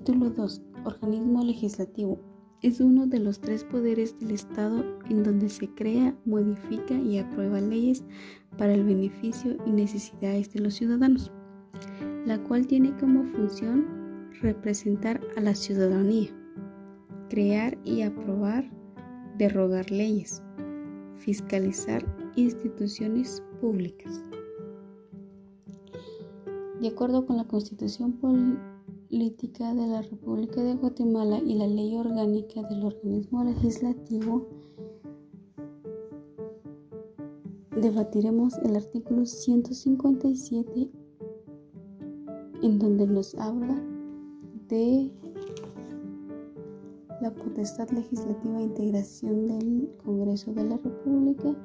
Título 2. Organismo legislativo. Es uno de los tres poderes del Estado en donde se crea, modifica y aprueba leyes para el beneficio y necesidades de los ciudadanos, la cual tiene como función representar a la ciudadanía, crear y aprobar, derogar leyes, fiscalizar instituciones públicas. De acuerdo con la Constitución Política de la República de Guatemala y la Ley Orgánica del Organismo Legislativo, debatiremos el artículo 157 en donde nos habla de la potestad legislativa e integración del Congreso de la República,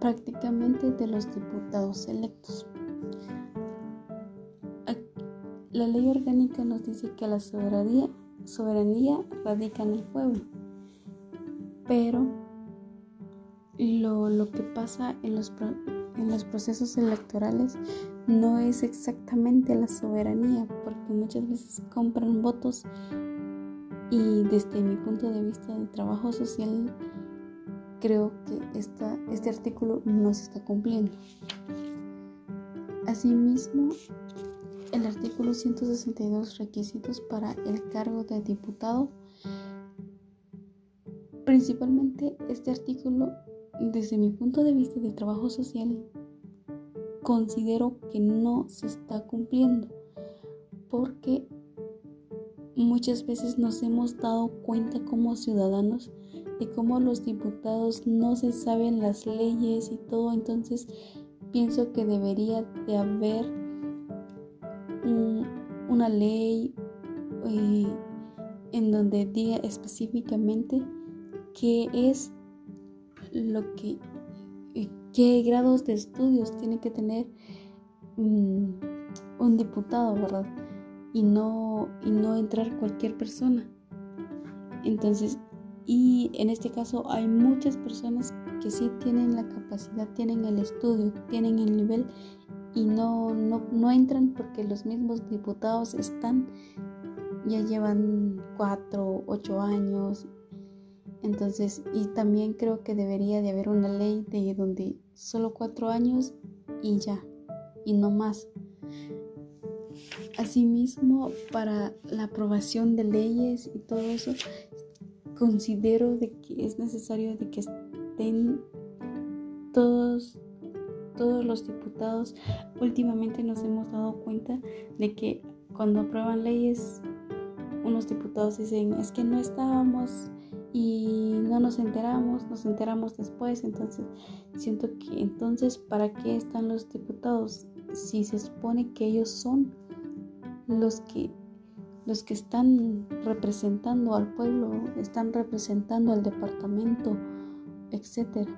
prácticamente de los diputados electos. La ley orgánica nos dice que la soberanía, radica en el pueblo, pero lo, que pasa en los, procesos electorales no es exactamente la soberanía, porque muchas veces compran votos y desde mi punto de vista de trabajo social creo que este artículo no se está cumpliendo. Asimismo, el artículo 162 requisitos para el cargo de diputado. Principalmente este artículo, desde mi punto de vista de trabajo social, considero que no se está cumpliendo porque muchas veces nos hemos dado cuenta como ciudadanos de cómo los diputados no se saben las leyes y todo, entonces pienso que debería de haber una ley eh, en donde diga específicamente qué es lo que, eh, qué grados de estudios tiene que tener mm, un diputado, ¿verdad? Y no, y no entrar cualquier persona. Entonces, y en este caso hay muchas personas que sí tienen la capacidad, tienen el estudio, tienen el nivel y no, no, no entran porque los mismos diputados están, ya llevan cuatro, ocho años. Entonces, y también creo que debería de haber una ley de donde solo cuatro años y ya, y no más. Asimismo, para la aprobación de leyes y todo eso, considero de que es necesario de que estén todos todos los diputados últimamente nos hemos dado cuenta de que cuando aprueban leyes, unos diputados dicen, es que no estábamos y no nos enteramos, nos enteramos después, entonces siento que entonces, ¿para qué están los diputados? Si se supone que ellos son los que los que están representando al pueblo, están representando al departamento, etcétera.